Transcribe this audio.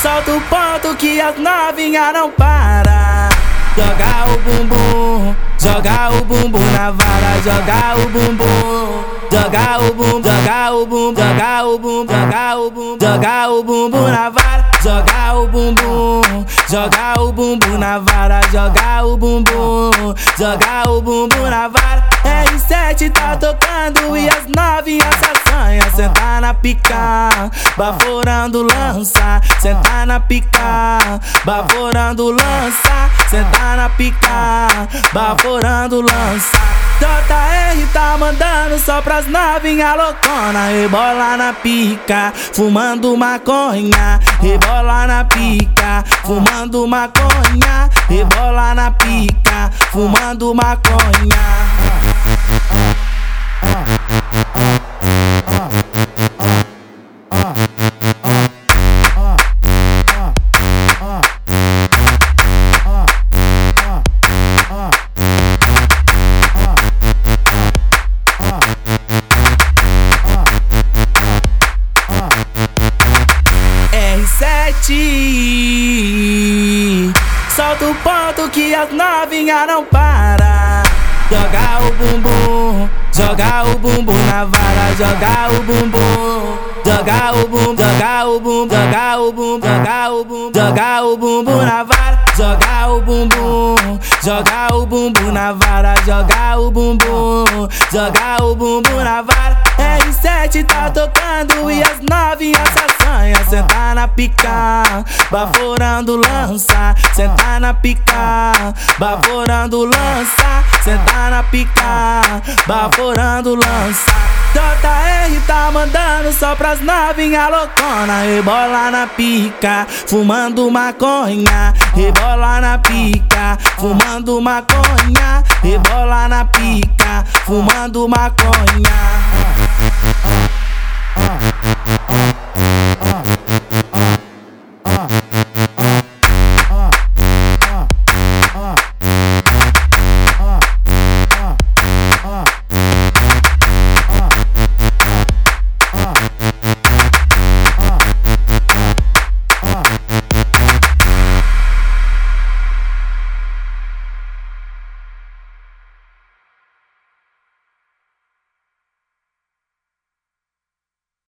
Solta o ponto que as novinhas não para. Joga o bumbum, joga o bumbum na vara, joga o bumbum. Joga o bumbum, joga o bumbum, joga o bumbum, joga o bumbum, joga o bumbum na vara joga o bumbum, joga o bumbum na vara, joga o bumbum, joga o bumbum na vara. R7 tá tocando e as novinhas se assanha, sentar na pica, baforando lança, sentar na pica, baforando lança, sentar na pica, baforando lança. JR tá mandando só pras novinha loucona. Rebola na pica, fumando maconha. Rebola na pica, fumando maconha. Rebola na pica, fumando maconha R7 Solta o ponto que as novinha não para Joga o bumbum, joga o bumbum na vara, joga o bumbum, joga o bumbum, joga o bumbum, joga o bumbum, joga o bumbum, joga o bumbum na vara, joga o bumbum, joga o bumbum na vara, joga o bumbum, joga o bumbum na vara. R7 tá tocando e as novinhas se assanha, sentar na pica, baforando lança, sentar na pica, baforando lança, sentar na pica, baforando lança. JR tá mandando só pras novinha loucona Rebola na pica, fumando maconha Rebola na pica, fumando maconha Rebola na pica, fumando maconha